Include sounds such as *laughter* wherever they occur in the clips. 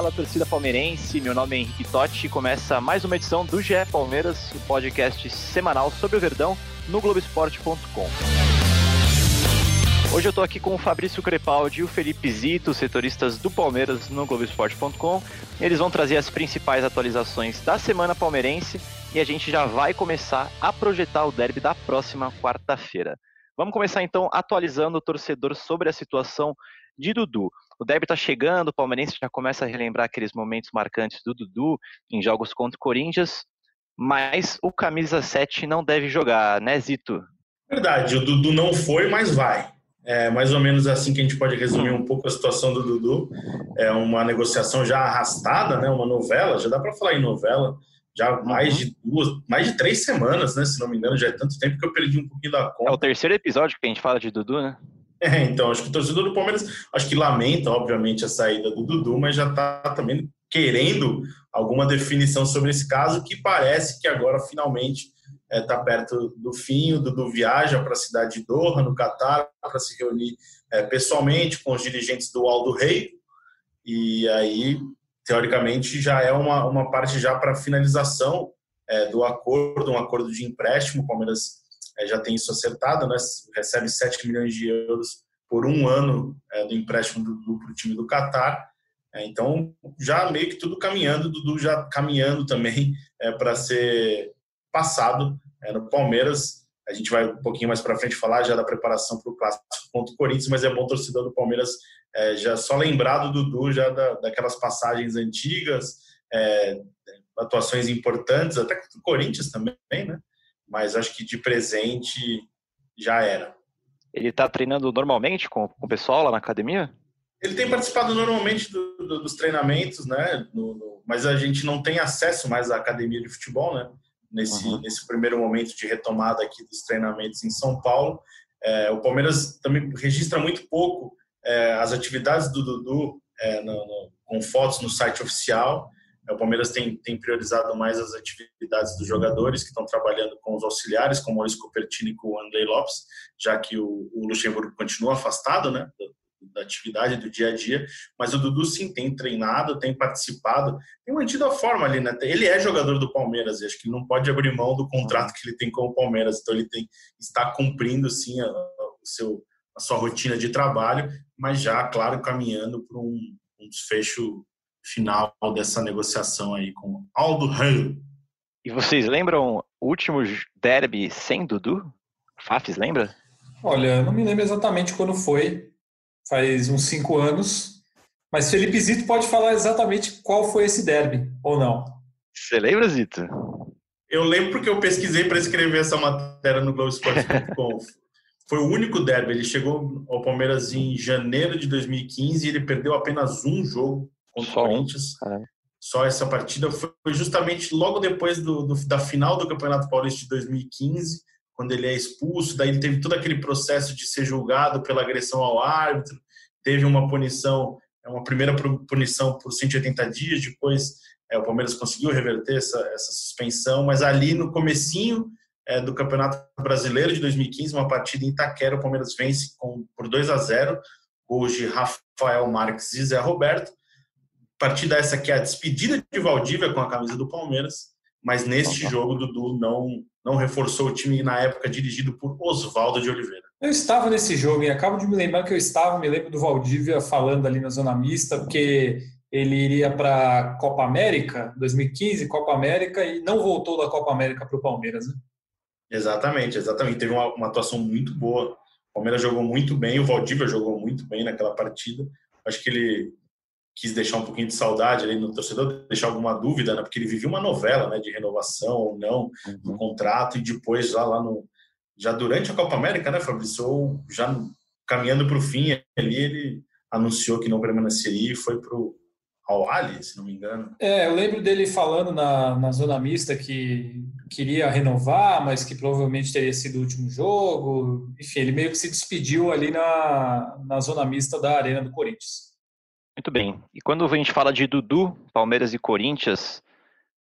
Fala, torcida palmeirense. Meu nome é Henrique Totti e começa mais uma edição do GE Palmeiras, o podcast semanal sobre o Verdão no Globoesporte.com. Hoje eu tô aqui com o Fabrício Crepaldi e o Felipe Zito, setoristas do Palmeiras no Globoesporte.com. Eles vão trazer as principais atualizações da semana palmeirense e a gente já vai começar a projetar o derby da próxima quarta-feira. Vamos começar então atualizando o torcedor sobre a situação de Dudu. O derby está chegando, o palmeirense já começa a relembrar aqueles momentos marcantes do Dudu em jogos contra o Corinthians, mas o camisa 7 não deve jogar, né, Zito? Verdade, o Dudu não foi, mas vai. É mais ou menos assim que a gente pode resumir um pouco a situação do Dudu. É uma negociação já arrastada, né? Uma novela, já dá para falar em novela, já mais de duas, mais de três semanas, né? Se não me engano, já é tanto tempo que eu perdi um pouquinho da conta. É o terceiro episódio que a gente fala de Dudu, né? É, então, acho que o torcedor do Palmeiras, acho que lamenta, obviamente, a saída do Dudu, mas já está também querendo alguma definição sobre esse caso, que parece que agora finalmente está é, perto do fim. O Dudu viaja para a cidade de Doha, no Catar, para se reunir é, pessoalmente com os dirigentes do Aldo Rei, e aí, teoricamente, já é uma, uma parte já para finalização é, do acordo, um acordo de empréstimo. O Palmeiras é, já tem isso acertado, né? recebe 7 milhões de euros por um ano é, do empréstimo do time do Catar. É, então, já meio que tudo caminhando, Dudu já caminhando também é, para ser passado é, no Palmeiras. A gente vai um pouquinho mais para frente falar já da preparação para o clássico contra o Corinthians, mas é bom torcedor do Palmeiras é, já só lembrar do Dudu já da, daquelas passagens antigas, é, atuações importantes, até contra o Corinthians também, né? Mas acho que de presente já era. Ele está treinando normalmente com, com o pessoal lá na academia? Ele tem participado normalmente do, do, dos treinamentos, né? No, no, mas a gente não tem acesso mais à academia de futebol, né? Nesse, uhum. nesse primeiro momento de retomada aqui dos treinamentos em São Paulo. É, o Palmeiras também registra muito pouco é, as atividades do Dudu é, no, no, com fotos no site oficial. O Palmeiras tem, tem priorizado mais as atividades dos jogadores que estão trabalhando com os auxiliares, com o Maurício Cupertino e com o Andrei Lopes, já que o, o Luxemburgo continua afastado né, da, atividade do dia a dia. Mas o Dudu sim tem treinado, tem participado, tem mantido a forma ali. Né? Ele é jogador do Palmeiras e acho que ele não pode abrir mão do contrato que ele tem com o Palmeiras. Então ele tem, está cumprindo sim a, a, o seu, a sua rotina de trabalho, mas já, claro, caminhando para um, um desfecho final dessa negociação aí com Aldo Rei. E vocês lembram o último derby sem Dudu? Fafis, lembra? Olha, não me lembro exatamente quando foi, faz uns cinco anos, mas Felipe Zito pode falar exatamente qual foi esse derby, ou não. Você lembra, Zito? Eu lembro porque eu pesquisei para escrever essa matéria no Globoesporte.com. *laughs* foi o único derby. Ele chegou ao Palmeiras em janeiro de 2015 e ele perdeu apenas um jogo contra Só o Corinthians. Um. Só essa partida foi justamente logo depois do, do, da final do Campeonato Paulista de 2015, quando ele é expulso. Daí ele teve todo aquele processo de ser julgado pela agressão ao árbitro. Teve uma punição, é uma primeira punição por 180 dias. Depois é, o Palmeiras conseguiu reverter essa, essa suspensão, mas ali no comecinho é, do Campeonato Brasileiro de 2015, uma partida em Itaquera, o Palmeiras vence com, por 2 a 0 gols de Rafael Marques e Zé Roberto partida essa que é a despedida de Valdívia com a camisa do Palmeiras, mas neste jogo Dudu não não reforçou o time na época dirigido por Oswaldo de Oliveira. Eu estava nesse jogo e acabo de me lembrar que eu estava, me lembro do Valdívia falando ali na zona mista, porque ele iria para a Copa América 2015, Copa América e não voltou da Copa América para o Palmeiras, né? Exatamente, exatamente. Teve uma, uma atuação muito boa. O Palmeiras jogou muito bem, o Valdívia jogou muito bem naquela partida. Acho que ele quis deixar um pouquinho de saudade ali no torcedor, deixar alguma dúvida, né? Porque ele vivia uma novela, né? De renovação ou não do uhum. contrato e depois já lá no já durante a Copa América, né, Fabrício, já caminhando para o fim ali, ele anunciou que não permaneceria e foi para o ao Ali, se não me engano. É, eu lembro dele falando na, na zona mista que queria renovar, mas que provavelmente teria sido o último jogo. Enfim, ele meio que se despediu ali na, na zona mista da Arena do Corinthians. Muito bem. E quando a gente fala de Dudu, Palmeiras e Corinthians,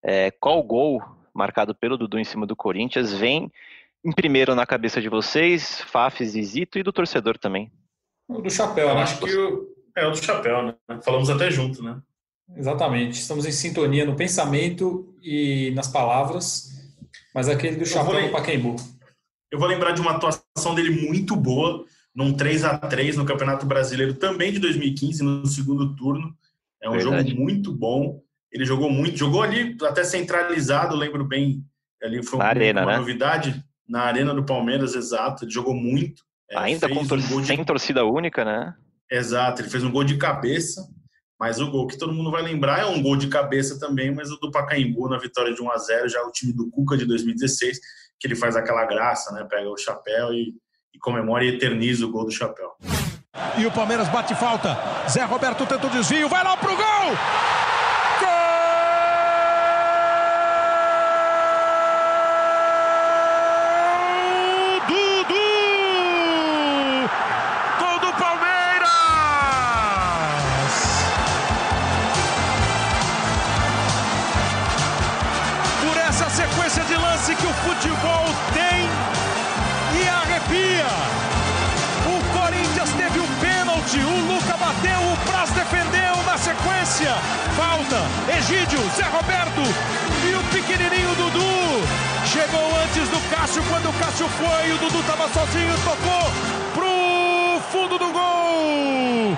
é, qual gol marcado pelo Dudu em cima do Corinthians vem em primeiro na cabeça de vocês, Fafs e Zito e do torcedor também? O do chapéu, Eu né? acho que o, é o do chapéu, né? Falamos até junto, né? Exatamente. Estamos em sintonia no pensamento e nas palavras, mas aquele do chapéu lem- do Pacaembu. Eu vou lembrar de uma atuação dele muito boa, num 3 a 3 no Campeonato Brasileiro, também de 2015, no segundo turno. É um Verdade. jogo muito bom. Ele jogou muito, jogou ali até centralizado, lembro bem. Ali foi Na um- arena, uma né? novidade. Na arena do Palmeiras, exato. Ele jogou muito. É, Ainda com um tor de- sem torcida única, né? Exato, ele fez um gol de cabeça, mas o gol que todo mundo vai lembrar é um gol de cabeça também, mas o do Pacaembu na vitória de 1 a 0 já o time do Cuca de 2016, que ele faz aquela graça, né? Pega o chapéu e, e comemora e eterniza o gol do chapéu. E o Palmeiras bate falta. Zé Roberto tenta o desvio, vai lá pro gol! Foi, o Dudu estava sozinho, tocou pro fundo do gol.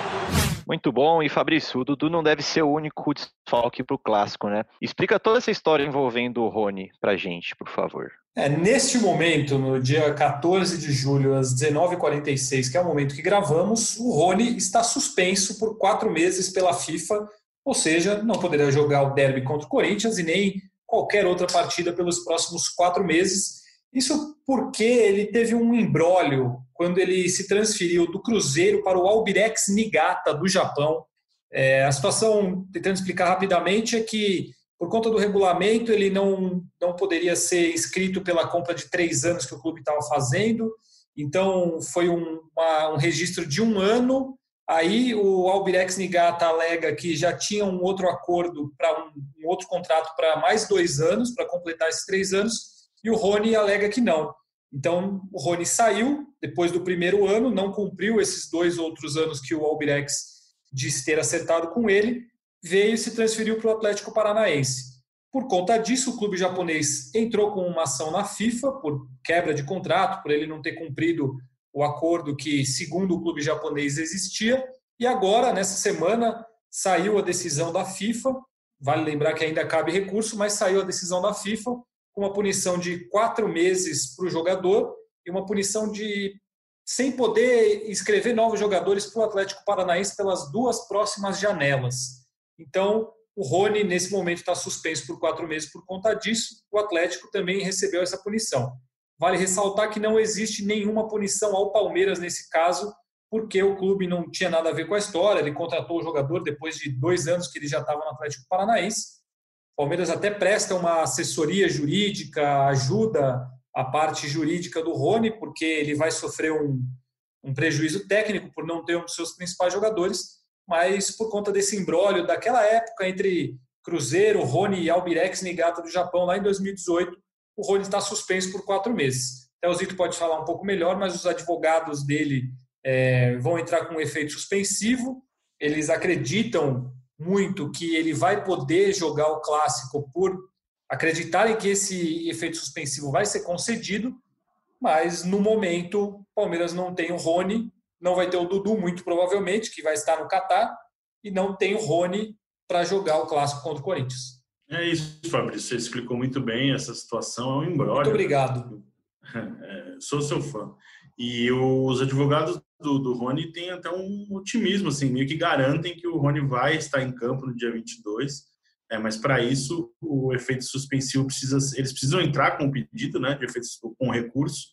Muito bom. E Fabrício, o Dudu não deve ser o único desfalque pro clássico, né? Explica toda essa história envolvendo o Rony pra gente, por favor. É, neste momento, no dia 14 de julho, às 19h46, que é o momento que gravamos, o Rony está suspenso por quatro meses pela FIFA, ou seja, não poderá jogar o derby contra o Corinthians e nem qualquer outra partida pelos próximos quatro meses. Isso porque ele teve um embrólio quando ele se transferiu do Cruzeiro para o Albirex Niigata, do Japão. É, a situação, tentando explicar rapidamente, é que por conta do regulamento, ele não, não poderia ser inscrito pela compra de três anos que o clube estava fazendo. Então, foi um, uma- um registro de um ano. Aí, o Albirex Niigata alega que já tinha um outro acordo para um, um outro contrato para mais dois anos, para completar esses três anos. E o Rony alega que não. Então, o Rony saiu depois do primeiro ano, não cumpriu esses dois outros anos que o Albirex disse ter acertado com ele veio e se transferiu para o Atlético Paranaense. Por conta disso, o clube japonês entrou com uma ação na FIFA por quebra de contrato, por ele não ter cumprido o acordo que, segundo o clube japonês, existia. E agora, nessa semana, saiu a decisão da FIFA. Vale lembrar que ainda cabe recurso, mas saiu a decisão da FIFA com uma punição de quatro meses para o jogador e uma punição de sem poder inscrever novos jogadores para o Atlético Paranaense pelas duas próximas janelas. Então, o Rony, nesse momento, está suspenso por quatro meses por conta disso. O Atlético também recebeu essa punição. Vale ressaltar que não existe nenhuma punição ao Palmeiras nesse caso, porque o clube não tinha nada a ver com a história. Ele contratou o jogador depois de dois anos que ele já estava no Atlético Paranaense. Palmeiras até presta uma assessoria jurídica, ajuda a parte jurídica do Rony, porque ele vai sofrer um, um prejuízo técnico por não ter um dos seus principais jogadores mas por conta desse embrólio daquela época entre Cruzeiro, Rony e Albirex Niigata do Japão, lá em 2018, o Rony está suspenso por quatro meses. Até o Zito pode falar um pouco melhor, mas os advogados dele é, vão entrar com um efeito suspensivo. Eles acreditam muito que ele vai poder jogar o clássico por acreditarem que esse efeito suspensivo vai ser concedido, mas no momento o Palmeiras não tem o Rony, não vai ter o Dudu, muito provavelmente, que vai estar no Catar, e não tem o Rony para jogar o clássico contra o Corinthians. É isso, Fabrício. Você explicou muito bem essa situação. É um embrólio. Muito obrigado. *laughs* É, sou seu fã. E os advogados do, do Rony têm até um otimismo, assim, meio que garantem que o Rony vai estar em campo no dia 22. É, mas para isso, o efeito suspensivo precisa. Eles precisam entrar com o pedido né, de efeito, com recurso.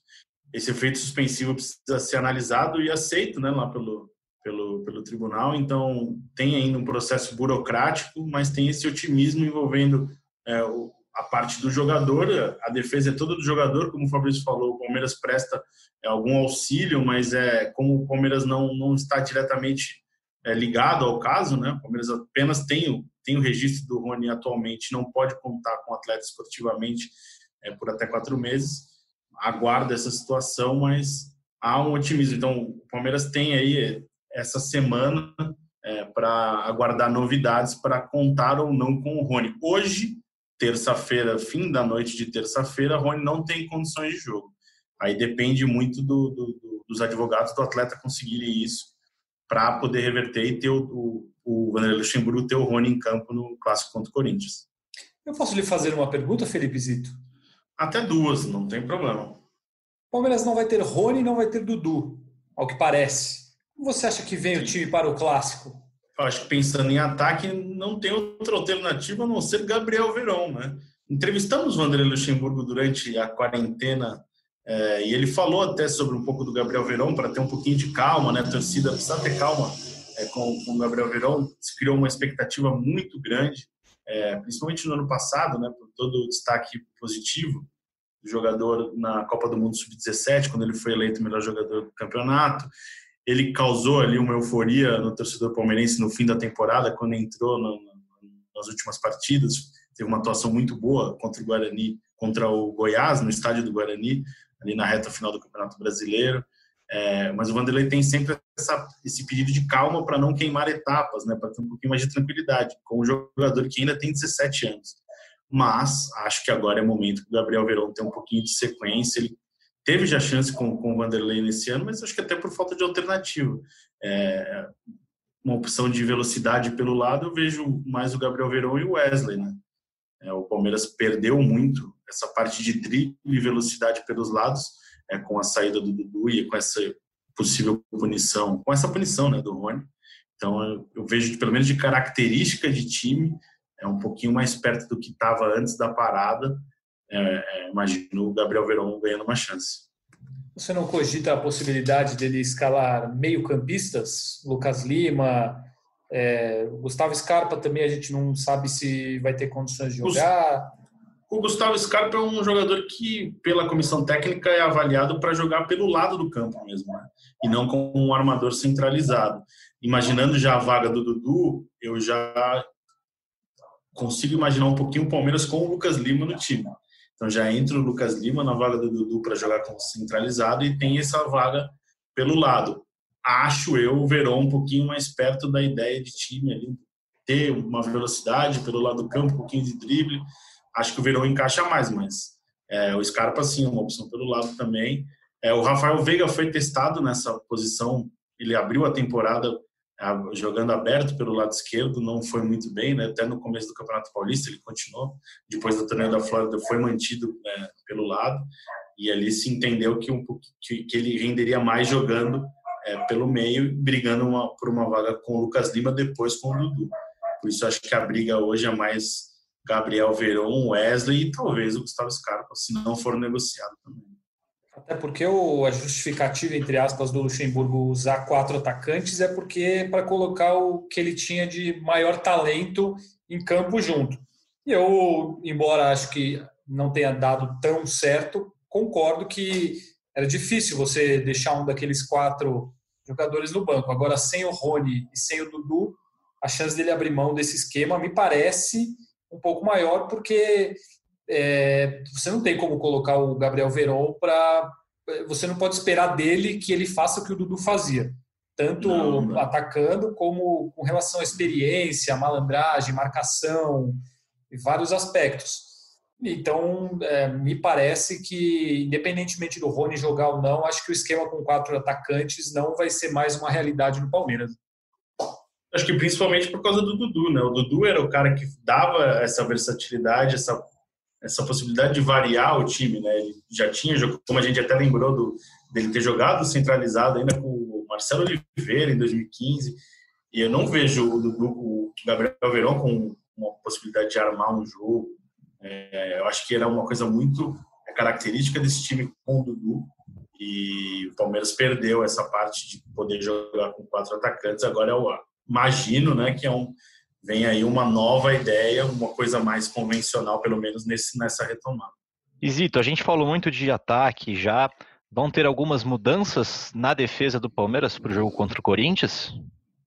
Esse efeito suspensivo precisa ser analisado e aceito né, lá pelo, pelo, pelo tribunal, então tem ainda um processo burocrático, mas tem esse otimismo envolvendo é, a parte do jogador, a defesa é toda do jogador, como o Fabrício falou, o Palmeiras presta é, algum auxílio, mas é como o Palmeiras não, não está diretamente é, ligado ao caso, né? O Palmeiras apenas tem o, tem o registro do Rony atualmente, não pode contar com o atleta esportivamente é, por até quatro meses. Aguarda essa situação, mas há um otimismo. Então, o Palmeiras tem aí essa semana é, para aguardar novidades para contar ou não com o Rony. Hoje, terça-feira, fim da noite de terça-feira, Rony não tem condições de jogo. Aí depende muito do, do, dos advogados do atleta conseguirem isso para poder reverter e ter o, o, o Vanderlei Luxemburgo ter o Rony em campo no clássico contra o Corinthians. Eu posso lhe fazer uma pergunta, Felipe Zito? Até duas, não tem problema. Palmeiras não vai ter Rony, não vai ter Dudu, ao que parece. Como você acha que vem o time para o clássico? Acho que pensando em ataque, não tem outra alternativa a não ser Gabriel Verón, né? Entrevistamos o Vanderlei Luxemburgo durante a quarentena é, e ele falou até sobre um pouco do Gabriel Verón para ter um pouquinho de calma, né? A torcida precisa ter calma é, com, com o Gabriel Verón. Se criou uma expectativa muito grande, é, principalmente no ano passado, né? Por todo o destaque positivo do jogador na Copa do Mundo Sub-17, quando ele foi eleito melhor jogador do campeonato. Ele causou ali uma euforia no torcedor palmeirense no fim da temporada, quando entrou no, nas últimas partidas. Teve uma atuação muito boa contra o Guarani, contra o Goiás, no estádio do Guarani, ali na reta final do Campeonato Brasileiro. É, mas o Vanderlei tem sempre essa, esse pedido de calma para não queimar etapas, né, para ter um pouquinho mais de tranquilidade, com um jogador que ainda tem 17 anos. Mas acho que agora é momento que o Gabriel Verão ter um pouquinho de sequência. Ele teve já chance com, com o Vanderlei nesse ano, mas acho que até por falta de alternativa. É, uma opção de velocidade pelo lado, eu vejo mais o Gabriel Verão e o Wesley, né? É, o Palmeiras perdeu muito essa parte de drible e velocidade pelos lados, é, com a saída do Dudu e com essa possível punição, com essa punição né, do Rony. Então, eu, eu vejo, pelo menos de característica de time, é um pouquinho mais perto do que estava antes da parada. É, é, imagino o Gabriel Verón ganhando uma chance. Você não cogita a possibilidade dele escalar meio-campistas? Lucas Lima, é, Gustavo Scarpa também a gente não sabe se vai ter condições de jogar. O Gustavo Scarpa é um jogador que, pela comissão técnica, é avaliado para jogar pelo lado do campo mesmo, né? e não como um armador centralizado. Imaginando já a vaga do Dudu, eu já consigo imaginar um pouquinho o Palmeiras com o Lucas Lima no time. Então já entra o Lucas Lima na vaga do Dudu para jogar como centralizado e tem essa vaga pelo lado acho eu o Verón um pouquinho mais perto da ideia de time ali, ter uma velocidade pelo lado do campo, um pouquinho de drible. Acho que o Verón encaixa mais, mas é, o Scarpa sim, uma opção pelo lado também. É, o Rafael Veiga foi testado nessa posição, ele abriu a temporada jogando aberto pelo lado esquerdo, não foi muito bem, né? até no começo do Campeonato Paulista ele continuou, depois do torneio da Flórida foi mantido né, pelo lado, e ali se entendeu que, um, que, que ele renderia mais jogando é, pelo meio, brigando uma, por uma vaga com o Lucas Lima, depois com o Dudu. Por isso acho que a briga hoje é mais Gabriel Veron, Wesley e talvez o Gustavo Scarpa, se não for negociado também. Até porque o, a justificativa, entre aspas, do Luxemburgo usar quatro atacantes é porque para colocar o que ele tinha de maior talento em campo junto. E eu, embora acho que não tenha dado tão certo, concordo que era difícil você deixar um daqueles quatro jogadores no banco. Agora, sem o Rony e sem o Dudu, a chance dele abrir mão desse esquema me parece um pouco maior, porque é, você não tem como colocar o Gabriel Veron para. Você não pode esperar dele que ele faça o que o Dudu fazia, tanto não, não. atacando como com relação à experiência, malandragem, marcação vários aspectos. Então, é, me parece que, independentemente do Rony jogar ou não, acho que o esquema com quatro atacantes não vai ser mais uma realidade no Palmeiras. Acho que principalmente por causa do Dudu, né? O Dudu era o cara que dava essa versatilidade, essa, essa possibilidade de variar o time, né? Ele já tinha, como a gente até lembrou do, dele ter jogado centralizado ainda com o Marcelo Oliveira em 2015, e eu não vejo o Dudu, o Gabriel Verão com uma possibilidade de armar um jogo, é, eu acho que era uma coisa muito característica desse time com o Dudu e o Palmeiras perdeu essa parte de poder jogar com quatro atacantes. Agora eu imagino, né, que é um vem aí uma nova ideia, uma coisa mais convencional, pelo menos nesse, nessa retomada. Isito, a gente falou muito de ataque já. Vão ter algumas mudanças na defesa do Palmeiras para o jogo contra o Corinthians?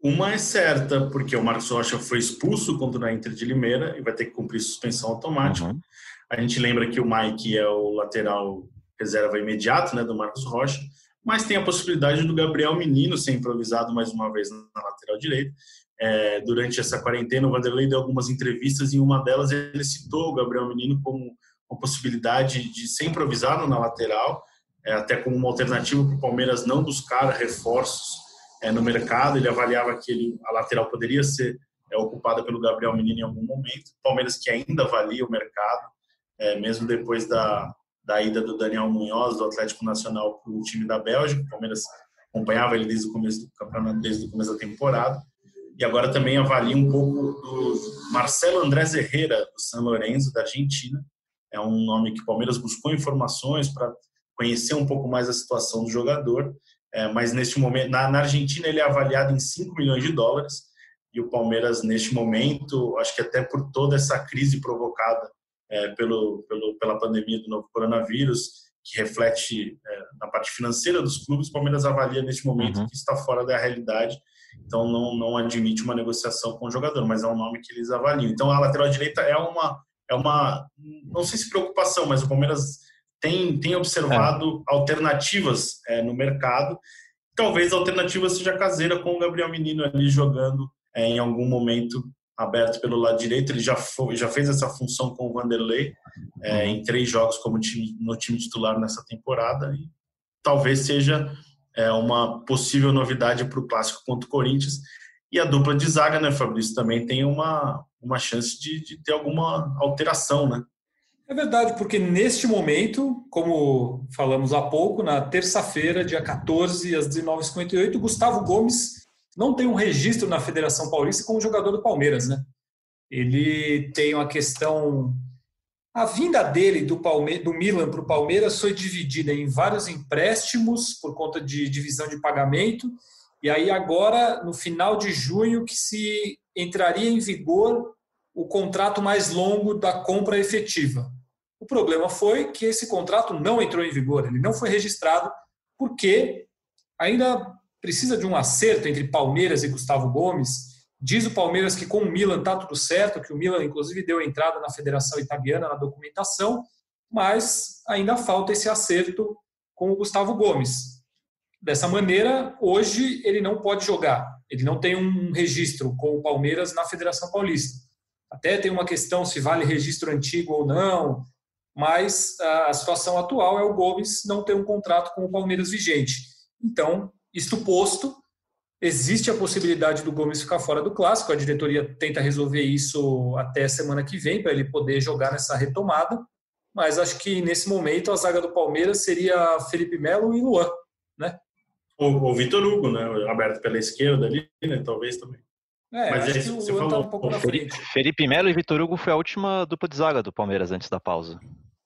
Uma é certa, porque o Marcos Rocha foi expulso contra a Inter de Limeira e vai ter que cumprir suspensão automática. Uhum. A gente lembra que o Mike é o lateral reserva imediato né, do Marcos Rocha, mas tem a possibilidade do Gabriel Menino ser improvisado mais uma vez na lateral direita. É, durante essa quarentena, o Vanderlei deu algumas entrevistas e em uma delas ele citou o Gabriel Menino como uma possibilidade de ser improvisado na lateral, é, até como uma alternativa para o Palmeiras não buscar reforços é, no mercado. Ele avaliava que ele, a lateral poderia ser é, ocupada pelo Gabriel Menino em algum momento. Palmeiras que ainda avalia o mercado, é, mesmo depois da, da ida do Daniel Munhoz, do Atlético Nacional, para o time da Bélgica. O Palmeiras acompanhava ele desde o começo do campeonato, desde o começo da temporada e agora também avalia um pouco do Marcelo Andrés Herrera, do San Lorenzo, da Argentina. É um nome que o Palmeiras buscou informações para conhecer um pouco mais a situação do jogador, é, mas neste momento, na, na, Argentina ele é avaliado em 5 milhões de dólares, e o Palmeiras, neste momento, acho que até por toda essa crise provocada é, pelo, pelo, pela pandemia do novo coronavírus, que reflete é, na parte financeira dos clubes, o Palmeiras avalia neste momento uhum. que está fora da realidade então não, não admite uma negociação com o jogador, mas é um nome que eles avaliam. Então a lateral direita é uma, é uma não sei se preocupação, mas o Palmeiras tem, tem observado é. alternativas é, no mercado. Talvez a alternativa seja caseira com o Gabriel Menino ali jogando é, em algum momento aberto pelo lado direito. Ele já, foi, já fez essa função com o Vanderlei é, em três jogos como time, no time titular nessa temporada. E talvez seja é uma possível novidade para o clássico contra o Corinthians. E a dupla de zaga, né, Fabrício, também tem uma, uma chance de, de ter alguma alteração, né? É verdade, porque neste momento, como falamos há pouco, na terça-feira, dia 14, às 19h58, Gustavo Gomes não tem um registro na Federação Paulista como jogador do Palmeiras, né? Ele tem uma questão a vinda dele do, Palme do Milan para o Palmeiras foi dividida em vários empréstimos por conta de divisão de pagamento, e aí agora, no final de junho, que se entraria em vigor o contrato mais longo da compra efetiva. O problema foi que esse contrato não entrou em vigor, ele não foi registrado, porque ainda precisa de um acerto entre Palmeiras e Gustavo Gomes Diz o Palmeiras que com o Milan está tudo certo, que o Milan, inclusive, deu entrada na Federação Italiana na documentação, mas ainda falta esse acerto com o Gustavo Gomes. Dessa maneira, hoje ele não pode jogar, ele não tem um registro com o Palmeiras na Federação Paulista. Até tem uma questão se vale registro antigo ou não, mas a situação atual é o Gomes não ter um contrato com o Palmeiras vigente. Então, isto posto, Existe a possibilidade do Gomes ficar fora do clássico, a diretoria tenta resolver isso até semana que vem, para ele poder jogar nessa retomada. Mas acho que nesse momento a zaga do Palmeiras seria Felipe Melo e Luan, né? O, o Vitor Hugo, né? Aberto pela esquerda ali, né? Talvez também. É, Mas acho que o Luan falou, tá um pouco na frente. Felipe Melo e Vitor Hugo foi a última dupla de zaga do Palmeiras antes da pausa.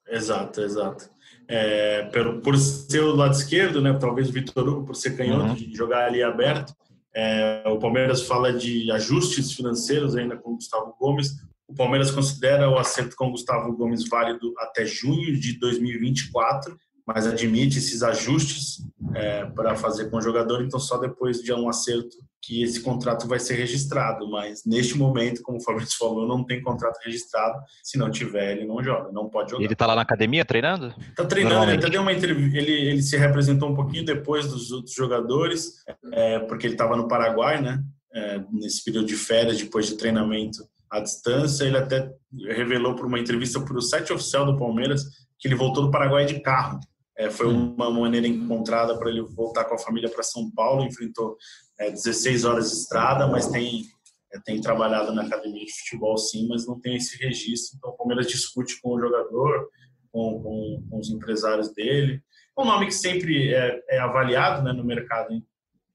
Exato, exato. É, por, por ser o lado esquerdo, né? Talvez o Vitor Hugo, por ser canhoto, uhum. de jogar ali aberto, é, o Palmeiras fala de ajustes financeiros ainda com o Gustavo Gomes. O Palmeiras considera o acerto com o Gustavo Gomes válido até junho de 2024, mas admite esses ajustes é, para fazer com o jogador, então só depois de um acerto que esse contrato vai ser registrado. Mas neste momento, como o Fabrício falou, não tem contrato registrado. Se não tiver, ele não joga, não pode jogar. Ele está lá na academia treinando? Está treinando, ele até deu uma entrevista. Ele, ele se representou um pouquinho depois dos outros jogadores, é, porque ele estava no Paraguai, né? É, nesse período de férias, depois de treinamento à distância. Ele até revelou por uma entrevista para o site oficial do Palmeiras que ele voltou do Paraguai de carro. É, foi hum. uma maneira encontrada para ele voltar com a família para São Paulo. Enfrentou é, 16 horas de estrada, mas tem, é, tem trabalhado na academia de futebol sim, mas não tem esse registro. Então o Palmeiras discute com o jogador, com, com, com os empresários dele. É um nome que sempre é, é avaliado né, no mercado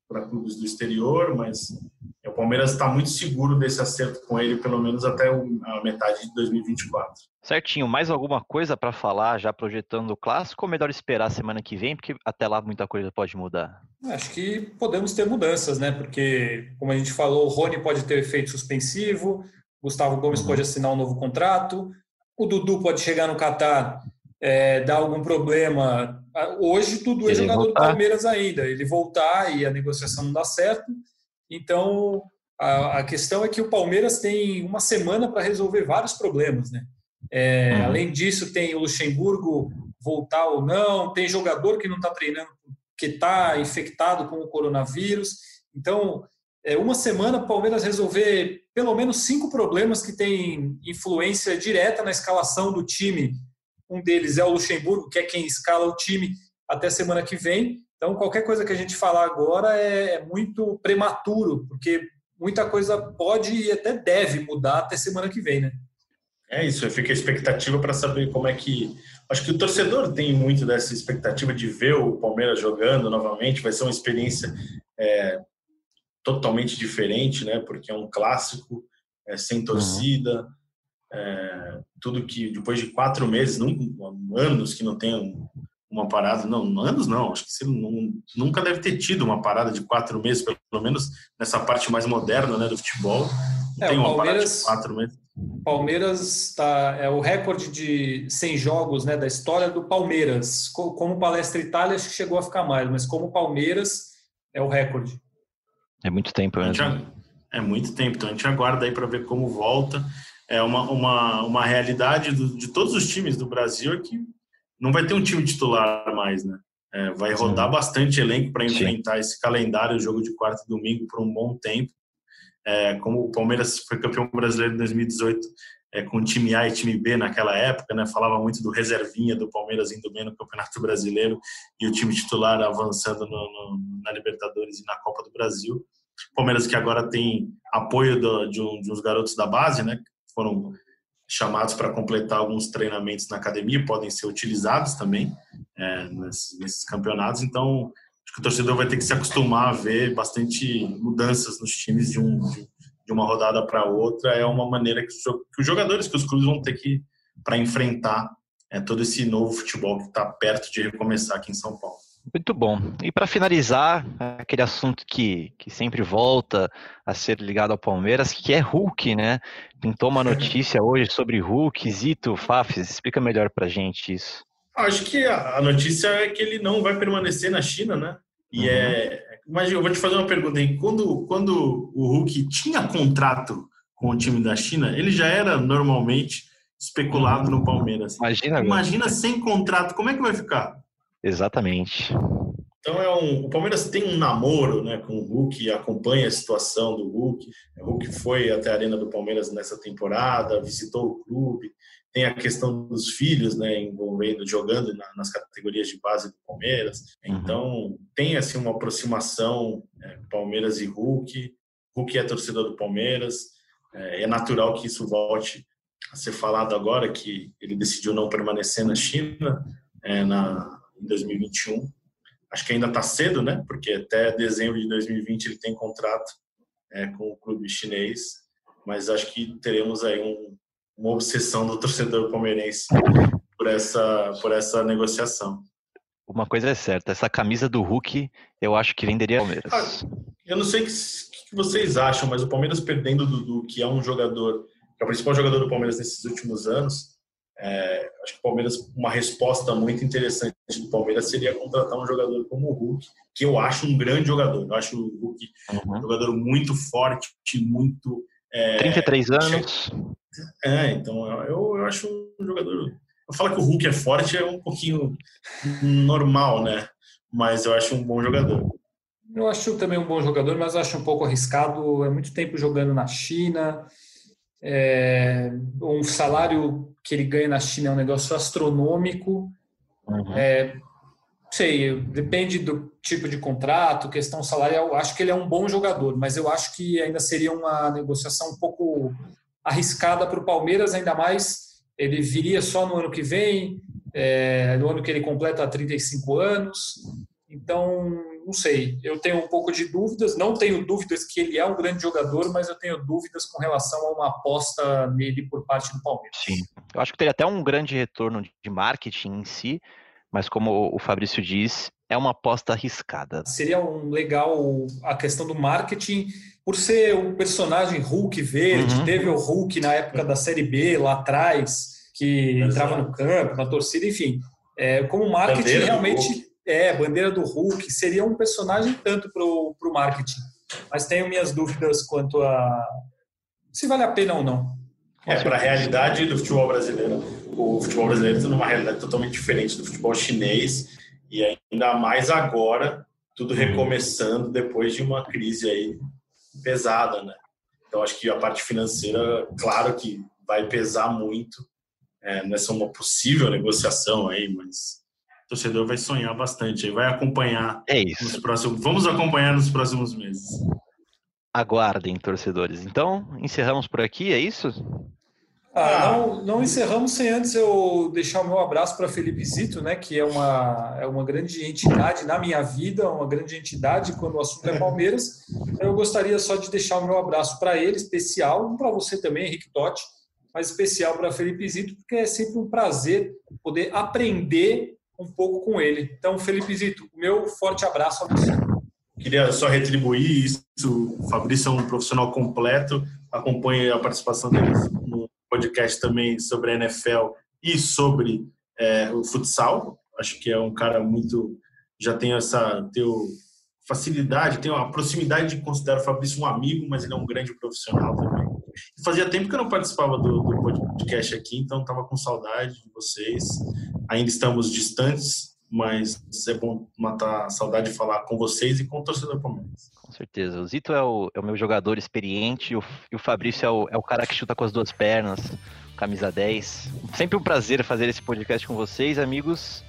para clubes do exterior, mas é, Palmeiras está muito seguro desse acerto com ele, pelo menos até a metade de 2024. Certinho. Mais alguma coisa para falar, já projetando o clássico, ou melhor esperar a semana que vem, porque até lá muita coisa pode mudar? Acho que podemos ter mudanças, né? Porque, como a gente falou, o Rony pode ter efeito suspensivo, Gustavo Gomes uhum. pode assinar um novo contrato, o Dudu pode chegar no Catar, é, dar algum problema. Hoje, Dudu é jogador voltar. do Palmeiras ainda. Ele voltar e a negociação não dá certo. Então, a, a questão é que o Palmeiras tem uma semana para resolver vários problemas, né? É, uhum. Além disso, tem o Luxemburgo voltar ou não, tem jogador que não está treinando, que está infectado com o coronavírus. Então, é uma semana o Palmeiras resolver pelo menos cinco problemas que têm influência direta na escalação do time. Um deles é o Luxemburgo, que é quem escala o time até semana que vem. Então, qualquer coisa que a gente falar agora é, é muito prematuro, porque muita coisa pode e até deve mudar até semana que vem, né? É isso, fica a expectativa para saber como é que. Acho que o torcedor tem muito dessa expectativa de ver o Palmeiras jogando novamente. Vai ser uma experiência é, totalmente diferente, né? Porque é um clássico, é, sem torcida, é, tudo que depois de quatro meses, anos que não tem uma parada, não, anos não, acho que você não, nunca deve ter tido uma parada de quatro meses, pelo menos nessa parte mais moderna, né, do futebol. Não é, tem uma parada de quatro meses. Palmeiras tá, é o recorde de 100 jogos né, da história do Palmeiras. Como Palestra Itália, acho que chegou a ficar mais, mas como Palmeiras é o recorde. É muito tempo mesmo. É muito tempo, então a gente aguarda aí para ver como volta. É uma, uma, uma realidade do, de todos os times do Brasil é que não vai ter um time titular mais, né? É, vai rodar bastante elenco para enfrentar Sim. esse calendário, jogo de quarta e domingo, por um bom tempo. É, como o Palmeiras foi campeão brasileiro em 2018 é, com time A e time B naquela época, né? Falava muito do reservinha do Palmeiras indo bem no Campeonato *laughs* Brasileiro e o time titular avançando no, no, na Libertadores e na Copa do Brasil. Palmeiras que agora tem apoio do, de, um, de uns garotos da base, né? Que foram chamados para completar alguns treinamentos na academia, podem ser utilizados também é, nesses, nesses campeonatos. Então, acho que o torcedor vai ter que se acostumar a ver bastante mudanças nos times de, um, de uma rodada para outra. É uma maneira que, os jogadores, que os clubes vão ter que para enfrentar é, todo esse novo futebol que está perto de recomeçar aqui em São Paulo. Muito bom. E para finalizar, aquele assunto que, que sempre volta a ser ligado ao Palmeiras, que é Hulk, né? Pintou uma notícia hoje sobre Hulk. Zito, Fafis, explica melhor para gente isso. Acho que a notícia é que ele não vai permanecer na China, né? E uhum. é. Mas eu vou te fazer uma pergunta aí. Quando, quando o Hulk tinha contrato com o time da China, ele já era normalmente especulado no Palmeiras. Imagina, Imagina sem contrato, como é que vai ficar? Exatamente. Então é um, o Palmeiras tem um namoro né, com o Hulk, acompanha a situação do Hulk. O Hulk foi até a arena do Palmeiras nessa temporada, visitou o clube, tem a questão dos filhos, né, envolvendo, jogando na, nas categorias de base do Palmeiras. Uhum. Então, tem assim uma aproximação é, Palmeiras e Hulk. Hulk é torcedor do Palmeiras. É, é, natural que isso volte a ser falado agora que ele decidiu não permanecer na China é, na, em 2021. Acho que ainda está cedo, né? Porque até dezembro de 2020 ele tem contrato é, com o clube chinês. Mas acho que teremos aí um, uma obsessão do torcedor palmeirense por essa, por essa negociação. Uma coisa é certa, essa camisa do Hulk eu acho que venderia Palmeiras. Ah, eu não sei o que, que, vocês acham, mas o Palmeiras perdendo o Dudu, que é um jogador, que é o principal jogador do Palmeiras nesses últimos anos, é, acho que o Palmeiras, uma resposta muito interessante do Palmeiras seria contratar um jogador como o Hulk, que eu acho um grande jogador. Eu acho o Hulk uhum. um jogador muito forte, muito. É, 33 anos. É, então eu, eu acho um jogador. Eu falo que o Hulk é forte é um pouquinho normal, né? Mas eu acho um bom jogador. Eu acho também um bom jogador, mas acho um pouco arriscado. É muito tempo jogando na China. É, um salário que ele ganha na China é um negócio astronômico. Uhum. É, sei, depende do tipo de contrato, questão salarial. Acho que ele é um bom jogador, mas eu acho que ainda seria uma negociação um pouco arriscada para o Palmeiras, ainda mais ele viria só no ano que vem, é, no ano que ele completa 35 anos. Então, não sei. Eu tenho um pouco de dúvidas. Não tenho dúvidas que ele é um grande jogador, mas eu tenho dúvidas com relação a uma aposta nele por parte do Palmeiras. Sim. Eu acho que teria até um grande retorno de marketing em si, mas como o Fabrício diz, é uma aposta arriscada. Seria um legal a questão do marketing, por ser um personagem Hulk verde, uhum. teve o Hulk na época da Série B, lá atrás, que Exato. entrava no campo, na torcida, enfim. É, como marketing, bandeira realmente, é, bandeira do Hulk, seria um personagem tanto para o marketing. Mas tenho minhas dúvidas quanto a se vale a pena ou não. É, para a realidade do futebol brasileiro. O futebol brasileiro está numa realidade totalmente diferente do futebol chinês e ainda mais agora, tudo uhum. recomeçando depois de uma crise aí pesada, né? Então acho que a parte financeira, claro que vai pesar muito é, nessa uma possível negociação aí, mas o torcedor vai sonhar bastante vai acompanhar é isso. nos próximos, vamos acompanhar nos próximos meses. Aguardem, torcedores. Então, encerramos por aqui, é isso? Ah, não, não, encerramos sem antes eu deixar o meu abraço para Felipe Zito, né, que é uma, é uma grande entidade na minha vida, uma grande entidade quando o assunto é *laughs* Palmeiras. Eu gostaria só de deixar o meu abraço para ele, especial, para você também, Henrique Totti, mas especial para Felipe Zito, porque é sempre um prazer poder aprender um pouco com ele. Então, Felipe Zito, meu forte abraço a você. Queria só retribuir isso. O Fabrício é um profissional completo. Acompanhe a participação dele no podcast também sobre a NFL e sobre é, o futsal. Acho que é um cara muito. Já tem essa teu facilidade, tem a proximidade de considerar o Fabrício um amigo, mas ele é um grande profissional também. Fazia tempo que eu não participava do, do podcast aqui, então estava com saudade de vocês. Ainda estamos distantes, mas é bom matar a saudade de falar com vocês e com o torcedor Palmeiras. Com certeza. O Zito é o, é o meu jogador experiente e o, e o Fabrício é o, é o cara que chuta com as duas pernas, camisa 10. Sempre um prazer fazer esse podcast com vocês, amigos.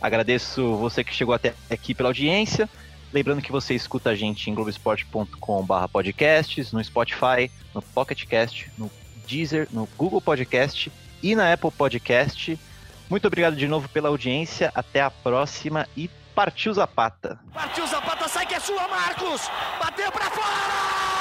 Agradeço você que chegou até aqui pela audiência. Lembrando que você escuta a gente em globesport.com.br podcasts, no Spotify, no PocketCast, no Deezer, no Google Podcast e na Apple Podcast. Muito obrigado de novo pela audiência. Até a próxima e partiu Zapata. Partiu Zapata, sai que é sua, Marcos! Bateu para fora!